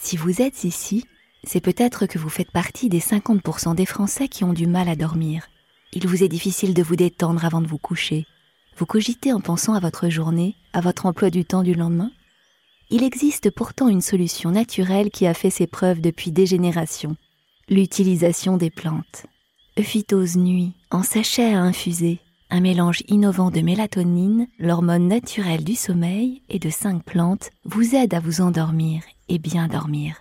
Si vous êtes ici, c'est peut-être que vous faites partie des 50% des Français qui ont du mal à dormir. Il vous est difficile de vous détendre avant de vous coucher. Vous cogitez en pensant à votre journée, à votre emploi du temps du lendemain Il existe pourtant une solution naturelle qui a fait ses preuves depuis des générations. L'utilisation des plantes. Euphytose nuit, en sachet à infuser, un mélange innovant de mélatonine, l'hormone naturelle du sommeil, et de cinq plantes vous aide à vous endormir et bien dormir.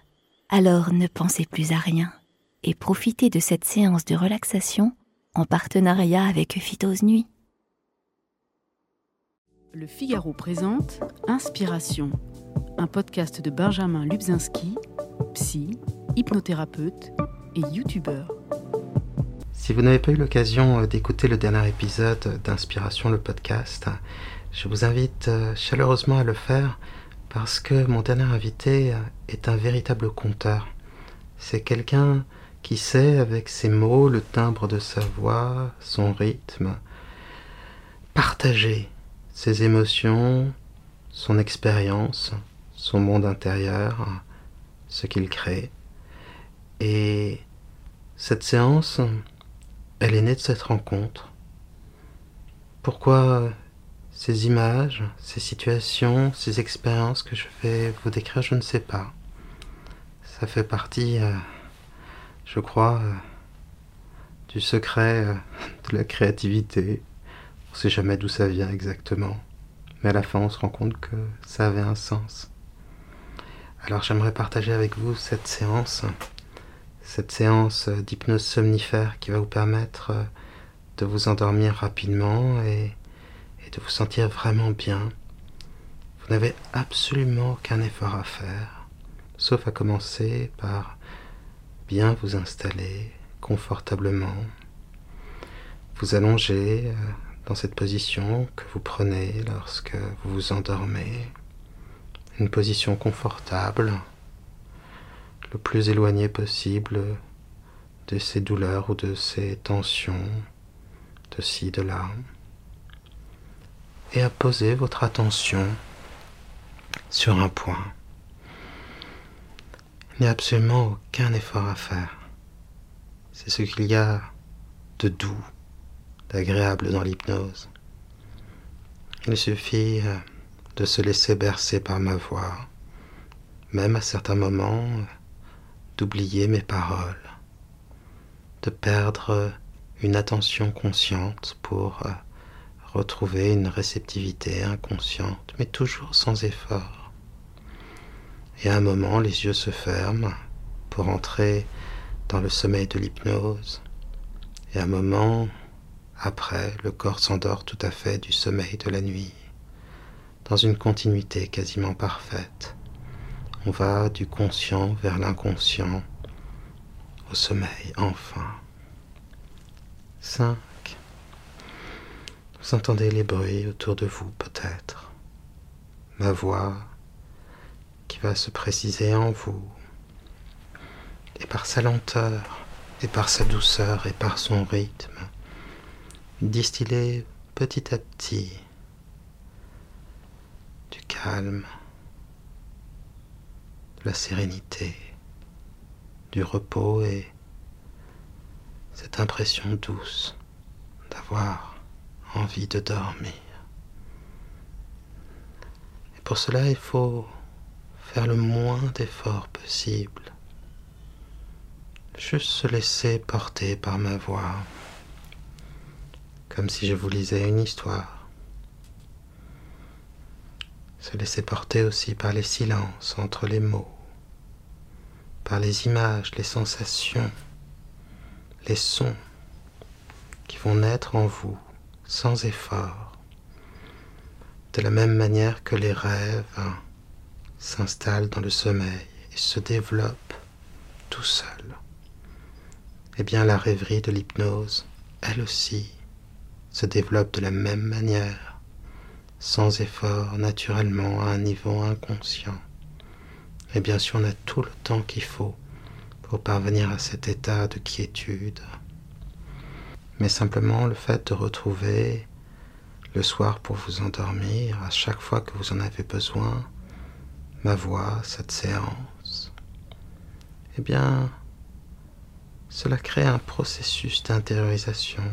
Alors ne pensez plus à rien et profitez de cette séance de relaxation en partenariat avec Phytose Nuit. Le Figaro présente Inspiration, un podcast de Benjamin Lubzinski, psy, hypnothérapeute et youtubeur. Si vous n'avez pas eu l'occasion euh, d'écouter le dernier épisode d'Inspiration le podcast, je vous invite euh, chaleureusement à le faire parce que mon dernier invité est un véritable conteur. C'est quelqu'un qui sait, avec ses mots, le timbre de sa voix, son rythme, partager ses émotions, son expérience, son monde intérieur, ce qu'il crée. Et cette séance, elle est née de cette rencontre. Pourquoi ces images, ces situations, ces expériences que je vais vous décrire, je ne sais pas. Ça fait partie, euh, je crois, euh, du secret euh, de la créativité. On ne sait jamais d'où ça vient exactement. Mais à la fin, on se rend compte que ça avait un sens. Alors j'aimerais partager avec vous cette séance, cette séance d'hypnose somnifère qui va vous permettre de vous endormir rapidement et de vous sentir vraiment bien. Vous n'avez absolument aucun effort à faire, sauf à commencer par bien vous installer confortablement, vous allonger euh, dans cette position que vous prenez lorsque vous vous endormez, une position confortable, le plus éloigné possible de ces douleurs ou de ces tensions, de ci, de là et à poser votre attention sur un point. Il n'y a absolument aucun effort à faire. C'est ce qu'il y a de doux, d'agréable dans l'hypnose. Il suffit euh, de se laisser bercer par ma voix, même à certains moments d'oublier mes paroles, de perdre une attention consciente pour euh, retrouver une réceptivité inconsciente, mais toujours sans effort. Et à un moment, les yeux se ferment pour entrer dans le sommeil de l'hypnose. Et un moment, après, le corps s'endort tout à fait du sommeil de la nuit, dans une continuité quasiment parfaite. On va du conscient vers l'inconscient, au sommeil enfin. 5. Vous entendez les bruits autour de vous peut-être. Ma voix qui va se préciser en vous. Et par sa lenteur, et par sa douceur, et par son rythme, distiller petit à petit du calme, la sérénité, du repos et cette impression douce d'avoir envie de dormir. Et pour cela, il faut faire le moins d'efforts possible. Juste se laisser porter par ma voix, comme si je vous lisais une histoire. Se laisser porter aussi par les silences entre les mots, par les images, les sensations, les sons qui vont naître en vous sans effort, de la même manière que les rêves s'installent dans le sommeil et se développent tout seuls. Eh bien, la rêverie de l'hypnose, elle aussi, se développe de la même manière, sans effort, naturellement, à un niveau inconscient. Et bien sûr, on a tout le temps qu'il faut pour parvenir à cet état de quiétude, mais simplement le fait de retrouver le soir pour vous endormir, à chaque fois que vous en avez besoin, ma voix, cette séance, eh bien, cela crée un processus d'intériorisation.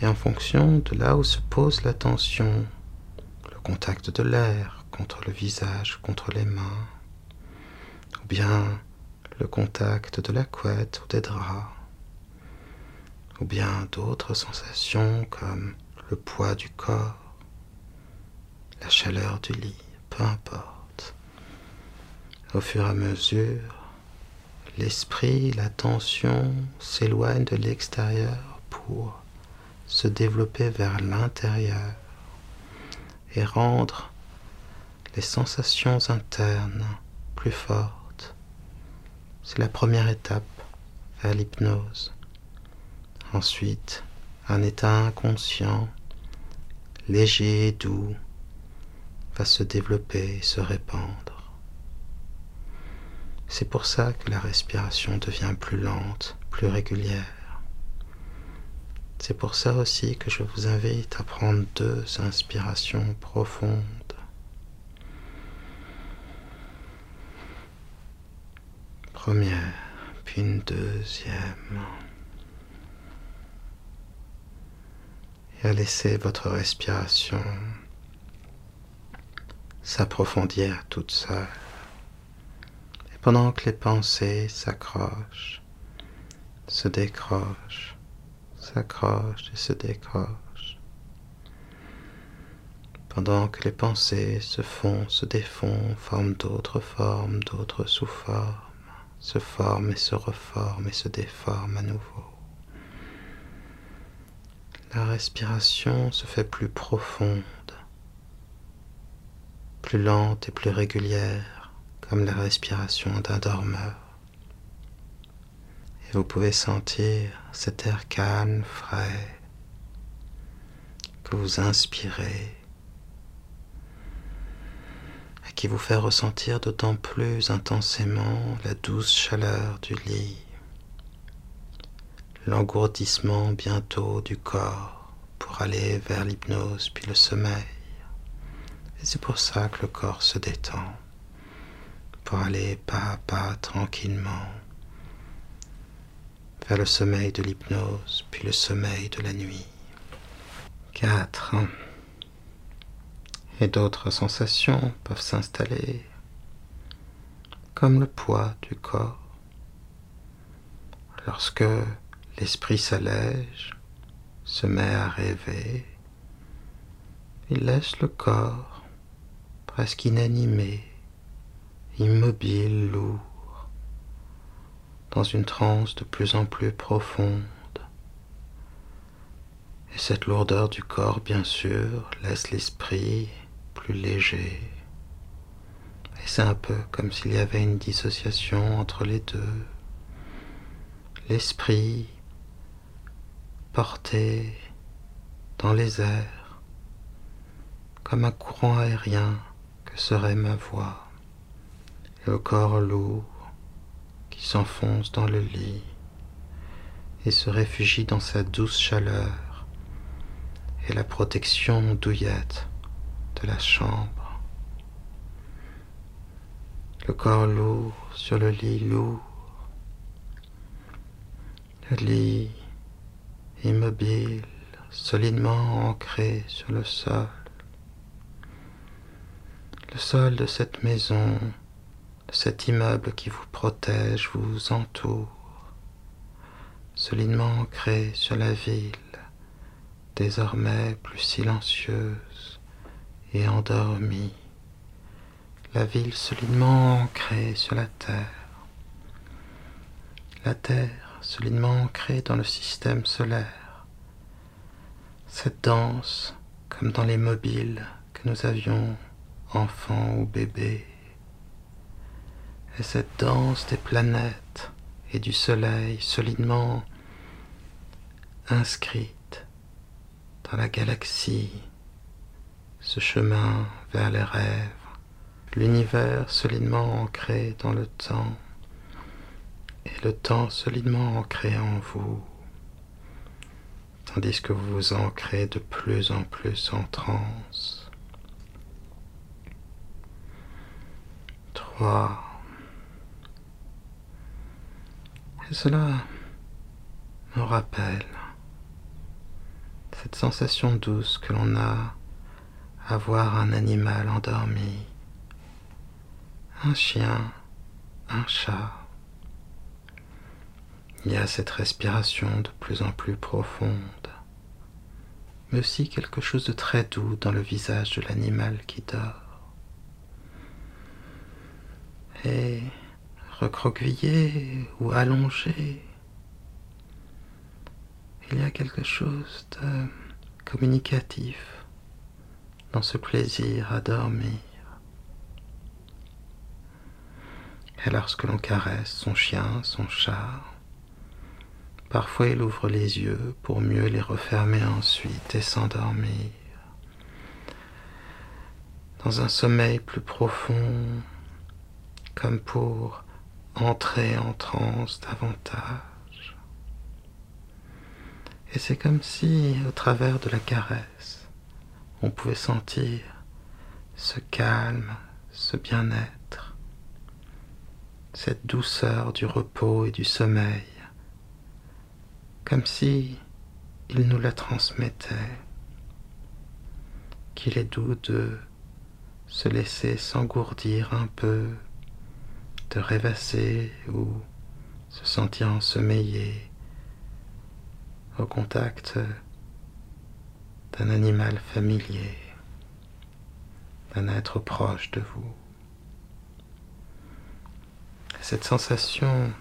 Et en fonction de là où se pose la tension, le contact de l'air contre le visage, contre les mains, ou bien le contact de la couette ou des draps, ou bien d'autres sensations comme le poids du corps, la chaleur du lit, peu importe. Au fur et à mesure, l'esprit, l'attention s'éloignent de l'extérieur pour se développer vers l'intérieur et rendre les sensations internes plus fortes. C'est la première étape vers l'hypnose. Ensuite, un état inconscient, léger et doux, va se développer et se répandre. C'est pour ça que la respiration devient plus lente, plus régulière. C'est pour ça aussi que je vous invite à prendre deux inspirations profondes. Première, puis une deuxième. Et à laisser votre respiration s'approfondir toute seule. Et pendant que les pensées s'accrochent, se décrochent, s'accrochent et se décrochent, pendant que les pensées se font, se défont, forment d'autres formes, d'autres sous-formes, se forment et se reforment et se déforment à nouveau. La respiration se fait plus profonde plus lente et plus régulière, comme la respiration d'un dormeur. Et vous pouvez sentir cet air calme, frais, que vous inspirez et qui vous fait ressentir d'autant plus intensément la douce chaleur du lit, l'engourdissement bientôt du corps pour aller vers l'hypnose puis le sommeil. Et c'est pour ça que le corps se détend, pour aller pas à pas tranquillement vers le sommeil de l'hypnose, puis le sommeil de la nuit. 4. Et d'autres sensations peuvent s'installer, comme le poids du corps. Lorsque l'esprit s'allège, se met à rêver, il laisse le corps presque inanimé, immobile, lourd, dans une transe de plus en plus profonde. Et cette lourdeur du corps, bien sûr, laisse l'esprit plus léger. Et c'est un peu comme s'il y avait une dissociation entre les deux. L'esprit porté dans les airs, comme un courant aérien serait ma voix, le corps lourd qui s'enfonce dans le lit et se réfugie dans sa douce chaleur et la protection douillette de la chambre. Le corps lourd sur le lit lourd, le lit immobile, solidement ancré sur le sol. Le sol de cette maison, cet immeuble qui vous protège, vous entoure, solidement ancré sur la ville, désormais plus silencieuse endormie. La ville solidement ancrée sur la terre. La terre solidement ancrée dans le système solaire. Cette danse, comme dans les mobiles que nous avions enfant ou bébé, et cette danse des planètes et du soleil solidement inscrite dans la galaxie, ce chemin vers les rêves, l'univers solidement ancré dans le temps et le temps solidement ancré en vous, tandis que vous vous ancrez de plus en plus en transe. 3. Et cela me rappelle cette sensation douce que l'on a à voir un animal endormi, un chien, un chat. Il y a cette respiration de plus en plus profonde, mais aussi quelque chose de très doux dans le visage de l'animal qui dort. Et recroquevillé ou allongé, il y a quelque chose de communicatif dans ce plaisir à dormir. Et lorsque l'on caresse son chien, son chat, parfois il ouvre les yeux pour mieux les refermer ensuite et s'endormir. Dans un sommeil plus profond, comme pour entrer en transe davantage. Et c'est comme si, au travers de la caresse, on pouvait sentir ce calme, ce bien-être, cette douceur du repos et du sommeil, comme si il nous la transmettait, qu'il est doux de se laisser s'engourdir un peu de rêvasser ou se sentir ensommeillé au contact d'un animal familier, d'un être proche de vous. Cette sensation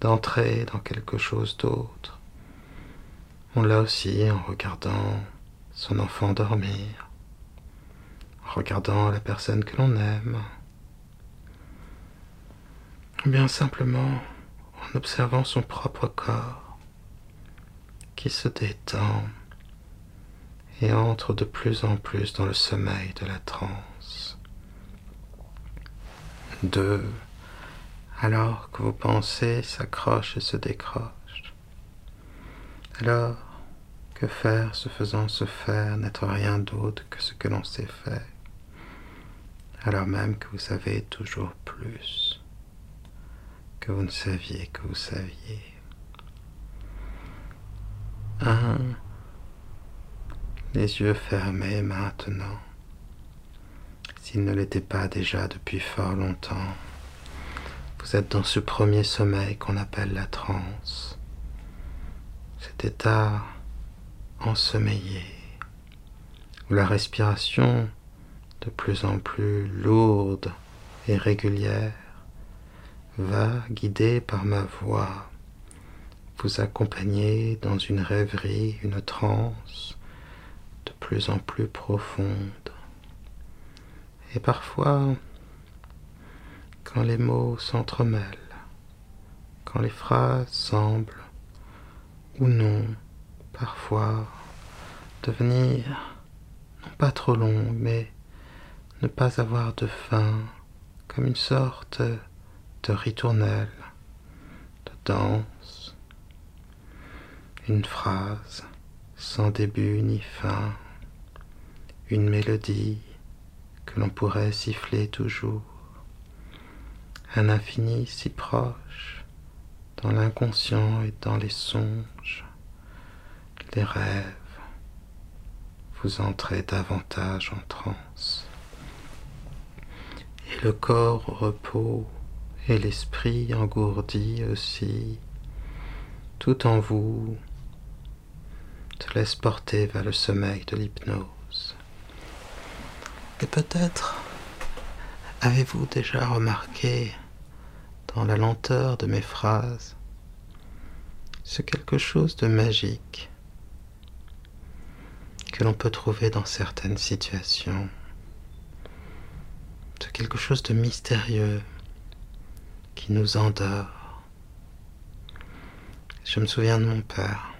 d'entrer dans quelque chose d'autre, on l'a aussi en regardant son enfant dormir, en regardant la personne que l'on aime, bien simplement en observant son propre corps qui se détend et entre de plus en plus dans le sommeil de la transe. Deux, alors que vos pensées s'accrochent et se décrochent. Alors, que faire se faisant se faire n'être rien d'autre que ce que l'on sait faire, alors même que vous savez toujours plus que vous ne saviez que vous saviez. Un, les yeux fermés maintenant, s'ils ne l'étaient pas déjà depuis fort longtemps. Vous êtes dans ce premier sommeil qu'on appelle la transe, cet état ensommeillé, où la respiration, de plus en plus lourde et régulière, va, guidé par ma voix, vous accompagner dans une rêverie, une transe plus en plus profonde. Et parfois, quand les mots s'entremêlent, quand les phrases semblent, ou non, parfois, devenir non pas trop longues, mais ne pas avoir de fin, comme une sorte de ritournelle, de danse, une phrase sans début ni fin, une mélodie que l'on pourrait siffler toujours, un infini si proche dans l'inconscient et dans les songes, les rêves, vous entrez davantage en transe. Et le corps au repos et l'esprit engourdi aussi, tout en vous, te laisse porter vers le sommeil de l'hypnose. Et peut-être avez-vous déjà remarqué dans la lenteur de mes phrases ce quelque chose de magique que l'on peut trouver dans certaines situations, ce quelque chose de mystérieux qui nous endort. Je me souviens de mon père,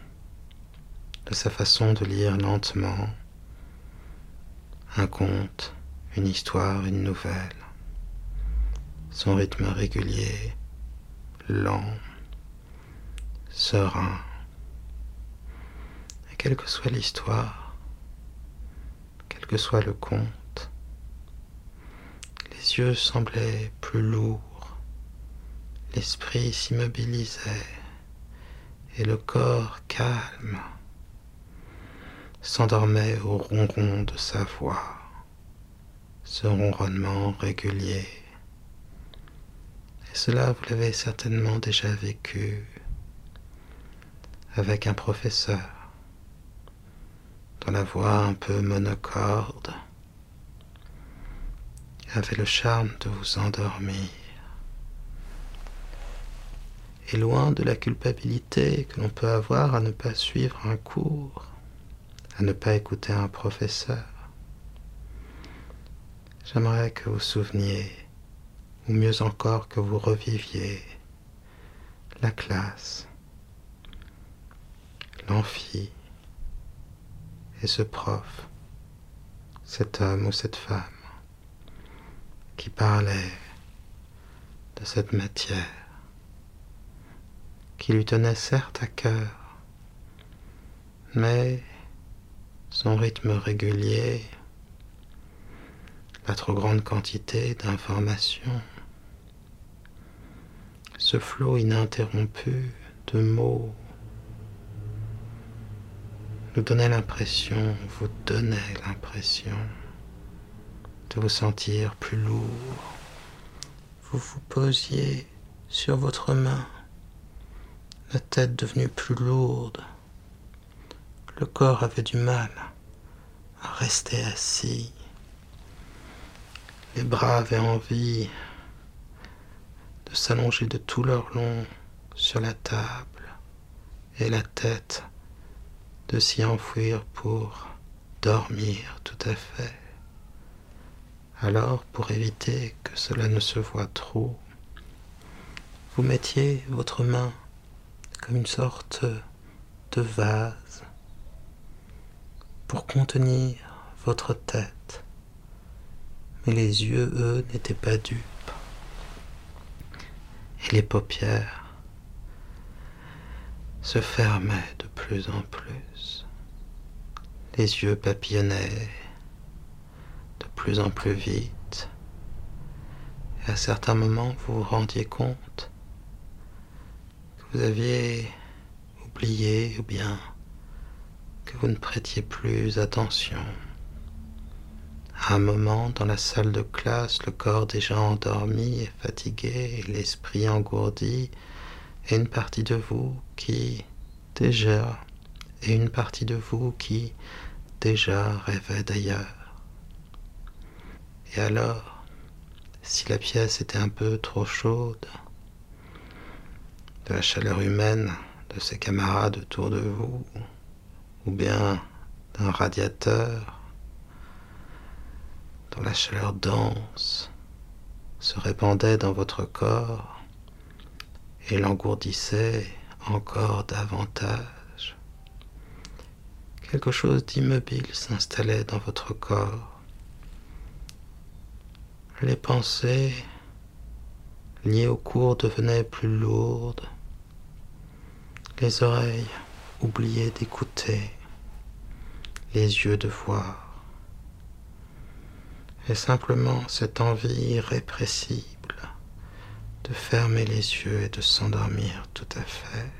de sa façon de lire lentement un conte, une histoire, une nouvelle, son rythme régulier, lent, serein. Et quelle que soit l'histoire, quel que soit le conte, les yeux semblaient plus lourds l'esprit s'immobilisait et le corps calme s'endormait au ronron de sa voix, ce ronronnement régulier. Et cela, vous l'avez certainement déjà vécu avec un professeur dont la voix un peu monocorde avait le charme de vous endormir. Et loin de la culpabilité que l'on peut avoir à ne pas suivre un cours, à ne pas écouter un professeur, j'aimerais que vous souveniez, ou mieux encore que vous reviviez, la classe, l'amphi, et ce prof, cet homme ou cette femme qui parlait de cette matière qui lui tenait certes à cœur, mais son rythme régulier, la trop grande quantité d'informations, ce flot ininterrompu de mots nous donnait l'impression, vous donnait l'impression de vous sentir plus lourd. Vous vous posiez sur votre main, la tête devenue plus lourde. Le corps avait du mal à rester assis. Les bras avaient envie de s'allonger de tout leur long sur la table et la tête de s'y enfouir pour dormir tout à fait. Alors, pour éviter que cela ne se voie trop, vous mettiez votre main comme une sorte de vase pour contenir votre tête. Mais les yeux, eux, n'étaient pas dupes. Et les paupières se fermaient de plus en plus. Les yeux papillonnaient de plus en plus vite. Et à certains moments, vous vous rendiez compte que vous aviez oublié ou bien vous ne prêtiez plus attention. À un moment, dans la salle de classe, le corps déjà endormi et fatigué, l'esprit engourdi, et une partie de vous qui déjà, et une partie de vous qui déjà rêvait d'ailleurs. Et alors, si la pièce était un peu trop chaude, de la chaleur humaine de ses camarades autour de vous, ou bien d'un radiateur dont la chaleur dense se répandait dans votre corps et l'engourdissait encore davantage. Quelque chose d'immobile s'installait dans votre corps. Les pensées liées au cours devenaient plus lourdes. Les oreilles oubliaient d'écouter. Les yeux de voir. Et simplement cette envie irrépressible de fermer les yeux et de s'endormir tout à fait.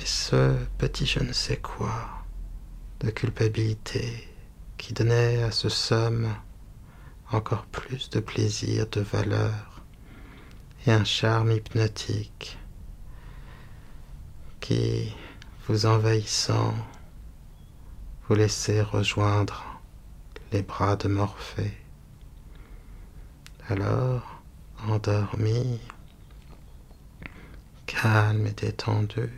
Et ce petit je ne sais quoi de culpabilité qui donnait à ce somme encore plus de plaisir, de valeur et un charme hypnotique qui, vous envahissant, vous laissait rejoindre les bras de Morphée. Alors, endormi, calme et détendu,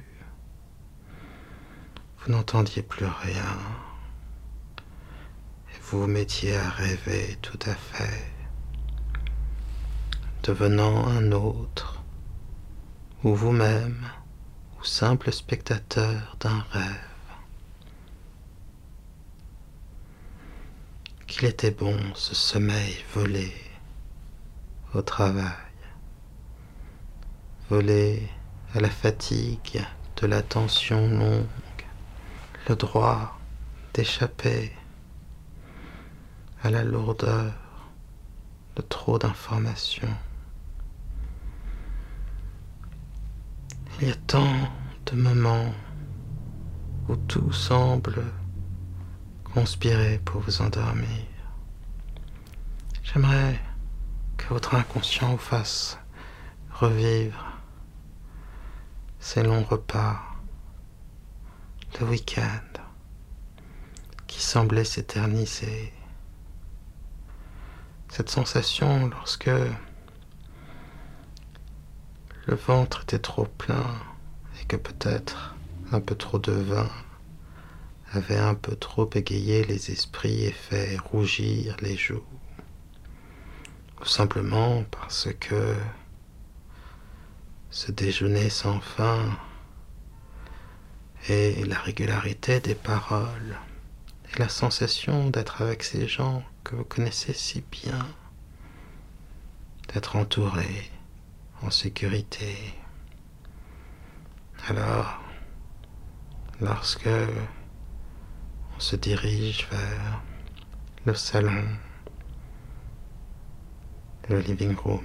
vous n'entendiez plus rien et vous vous mettiez à rêver tout à fait, devenant un autre, ou vous-même, ou simple spectateur d'un rêve. Qu'il était bon ce sommeil volé au travail, volé à la fatigue de la tension longue, le droit d'échapper à la lourdeur de trop d'informations, Il y a tant de moments où tout semble conspirer pour vous endormir. J'aimerais que votre inconscient vous fasse revivre ces longs repas de week-end qui semblaient s'éterniser. Cette sensation lorsque le ventre était trop plein et que peut-être un peu trop de vin avait un peu trop égayé les esprits et fait rougir les joues. Ou simplement parce que ce déjeuner sans fin et la régularité des paroles et la sensation d'être avec ces gens que vous connaissez si bien, d'être entouré en sécurité. Alors, lorsque on se dirige vers le salon, le living room,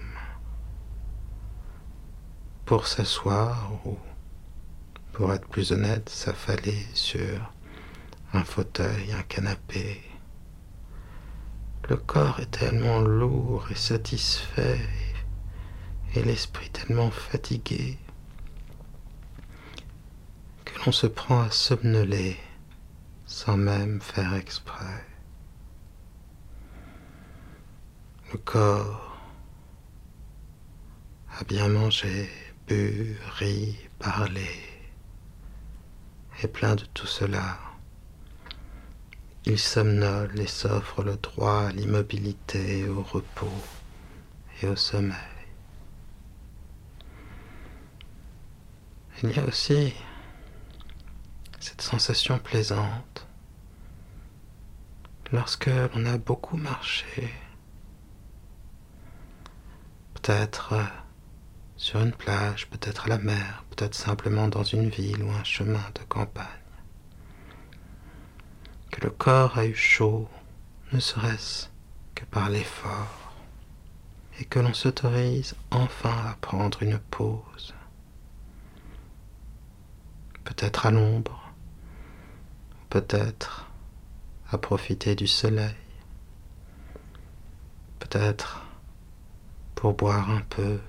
pour s'asseoir ou, pour être plus honnête, s'affaler sur un fauteuil, un canapé. Le corps est tellement lourd et satisfait et l'esprit tellement fatigué que l'on se prend à somnoler sans même faire exprès. Le corps a bien mangé, bu, ri, parlé, et plein de tout cela. Il somnole et s'offre le droit à l'immobilité, au repos et au sommeil. Il y a aussi cette sensation plaisante lorsque l'on a beaucoup marché, peut-être sur une plage, peut-être à la mer, peut-être simplement dans une ville ou un chemin de campagne, que le corps a eu chaud, ne serait-ce que par l'effort, et que l'on s'autorise enfin à prendre une pause peut-être à l'ombre, peut-être à profiter du soleil, peut-être pour boire un peu.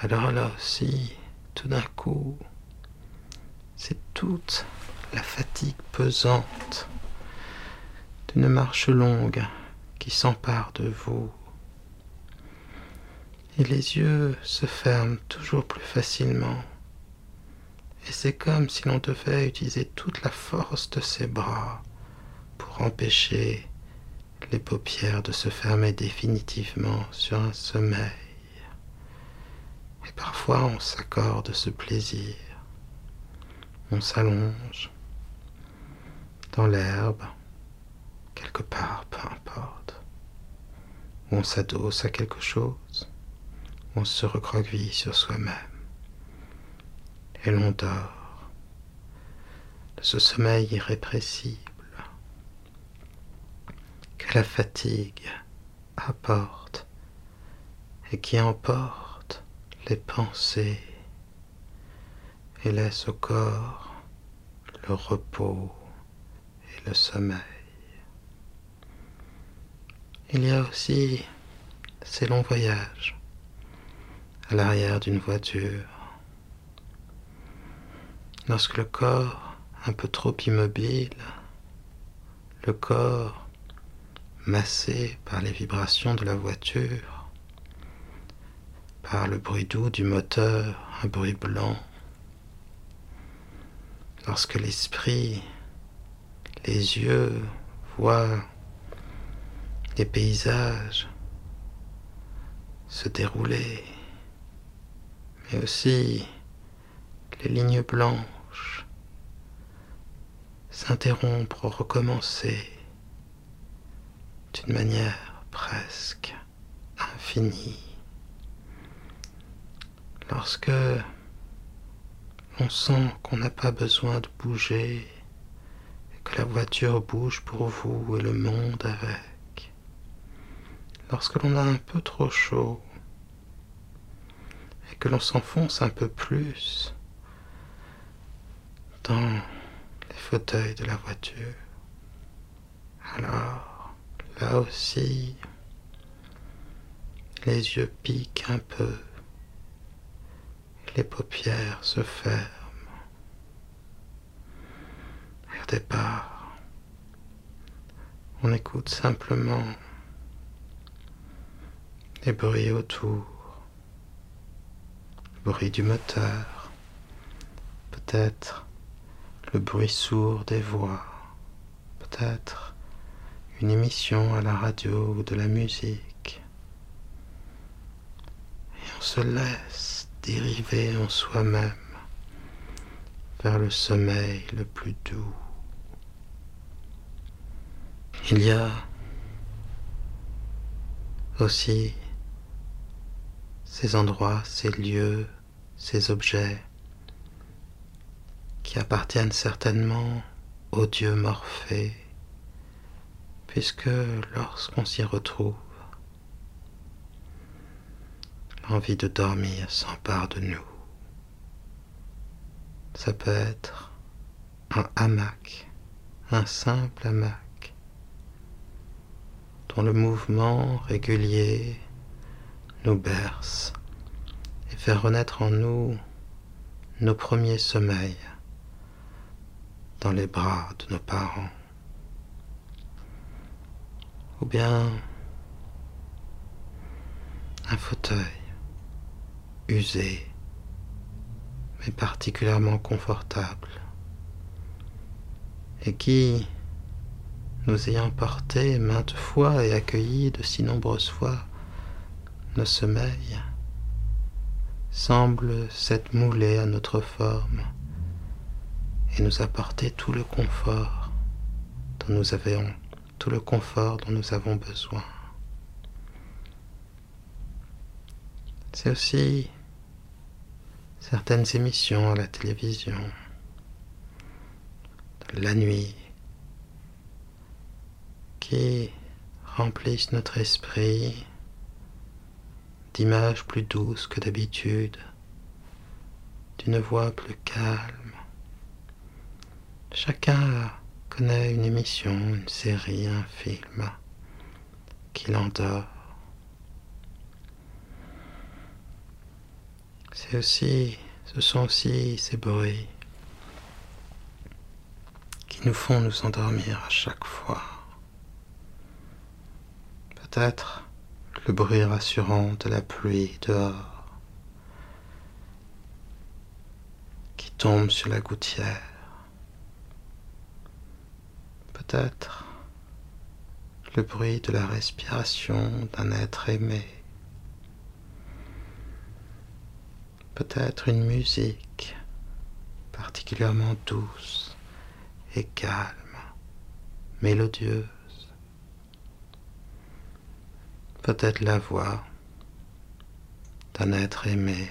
Alors là aussi, tout d'un coup, c'est toute la fatigue pesante d'une marche longue qui s'empare de vous. Et les yeux se ferment toujours plus facilement et c'est comme si l'on devait utiliser toute la force de ses bras pour empêcher les paupières de se fermer définitivement sur un sommeil. Et parfois on s'accorde ce plaisir. On s'allonge dans l'herbe, quelque part, peu importe. Ou on s'adosse à quelque chose, on se recroqueville sur soi-même et l'on dort de ce sommeil irrépressible que la fatigue apporte et qui emporte les pensées et laisse au corps le repos et le sommeil. Il y a aussi ces longs voyages à l'arrière d'une voiture Lorsque le corps, un peu trop immobile, le corps massé par les vibrations de la voiture, par le bruit doux du moteur, un bruit blanc, lorsque l'esprit, les yeux voient les paysages se dérouler, mais aussi les lignes blanches s'interrompre, recommencer d'une manière presque infinie. Lorsque on sent qu'on n'a pas besoin de bouger que la voiture bouge pour vous et le monde avec. Lorsque l'on a un peu trop chaud et que l'on s'enfonce un peu plus dans les fauteuils de la voiture. Alors, là aussi, les yeux piquent un peu, les paupières se ferment. Et au départ, on écoute simplement les bruits autour, le bruit du moteur, peut-être bruit sourd des voix, peut-être une émission à la radio ou de la musique. Et on se laisse dériver en soi-même vers le sommeil le plus doux. Il y a aussi ces endroits, ces lieux, ces objets qui appartiennent certainement au Dieu Morphée, puisque lorsqu'on s'y retrouve, l'envie de dormir s'empare de nous. Ça peut être un hamac, un simple hamac, dont le mouvement régulier nous berce et fait renaître en nous nos premiers sommeils dans les bras de nos parents. Ou bien un fauteuil usé mais particulièrement confortable et qui, nous ayant portés maintes fois et accueillis de si nombreuses fois nos sommeils, semble s'être moulé à notre forme et nous apporter tout le confort dont nous avions, tout le confort dont nous avons besoin. C'est aussi certaines émissions à la télévision, la nuit, qui remplissent notre esprit d'images plus douces que d'habitude, d'une voix plus calme. Chacun connaît une émission, une série, un film qui l'endort. C'est aussi, ce sont aussi ces bruits qui nous font nous endormir à chaque fois. Peut-être le bruit rassurant de la pluie dehors qui tombe sur la gouttière. Peut-être. Le bruit de la respiration d'un être aimé. Peut-être une musique particulièrement douce et calme, mélodieuse. Peut-être la voix d'un être aimé,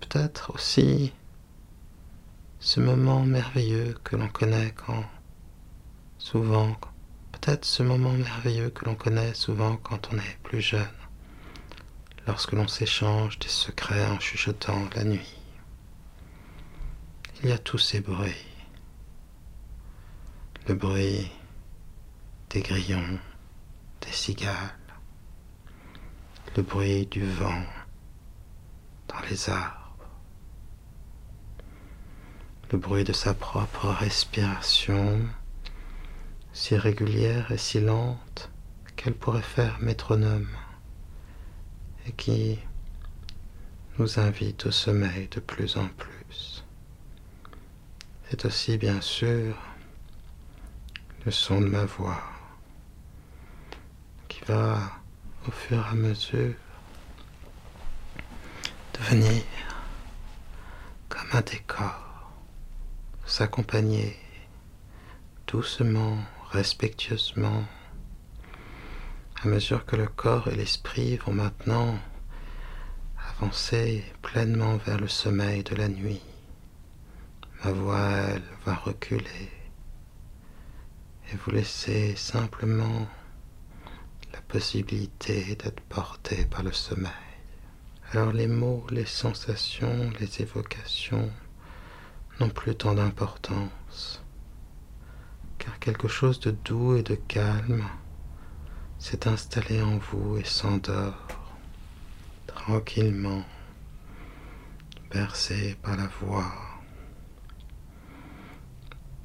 peut-être aussi ce moment merveilleux que l'on connaît quand souvent, peut-être ce moment merveilleux que l'on connaît souvent quand on est plus jeune, lorsque l'on s'échange des secrets en chuchotant la nuit. Il y a tous ces bruits, le bruit des grillons, des cigales, le bruit du vent dans les arbres, le bruit de sa propre respiration, si régulière et si lente qu'elle pourrait faire métronome, et qui nous invite au sommeil de plus en plus. C'est aussi bien sûr le son de ma voix va au fur et à mesure devenir comme un décor, s'accompagner doucement, respectueusement, à mesure que le corps et l'esprit vont maintenant avancer pleinement vers le sommeil de la nuit. Ma voix, elle, va reculer et vous laisser simplement possibilité d'être porté par le sommeil. Alors les mots, les sensations, les évocations n'ont plus tant d'importance, car quelque chose de doux et de calme s'est installé en vous et s'endort tranquillement, bercé par la voix,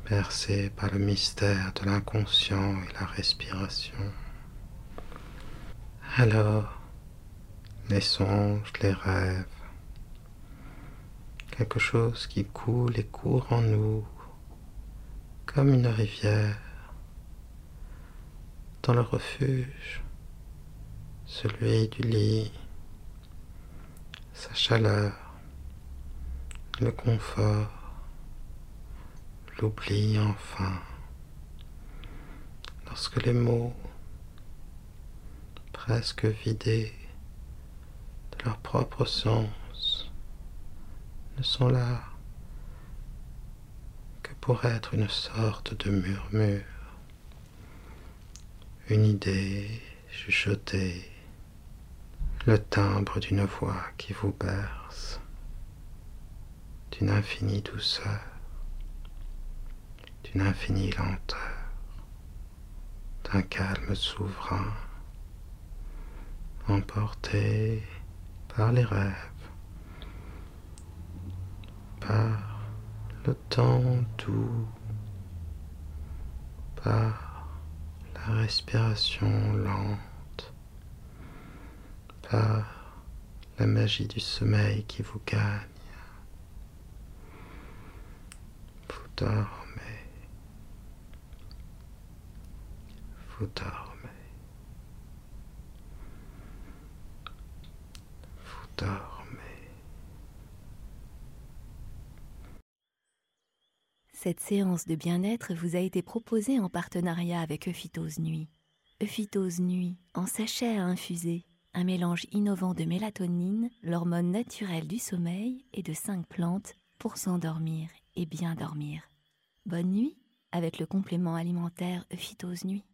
bercé par le mystère de l'inconscient et la respiration. Alors, les songes, les rêves, quelque chose qui coule et court en nous comme une rivière. Dans le refuge, celui du lit, sa chaleur, le confort, l'oubli enfin, lorsque les mots, presque vidés de leur propre sens, ne sont là que pour être une sorte de murmure, une idée chuchotée, le timbre d'une voix qui vous berce, d'une infinie douceur, d'une infinie lenteur, d'un calme souverain, emporté par les rêves, par le temps doux, par la respiration lente, par la magie du sommeil qui vous gagne. Vous dormez, vous dormez. Cette séance de bien-être vous a été proposée en partenariat avec Euphytose Nuit. Euphytose Nuit, en sachet à infuser, un mélange innovant de mélatonine, l'hormone naturelle du sommeil, et de cinq plantes pour s'endormir et bien dormir. Bonne nuit avec le complément alimentaire Euphytose Nuit.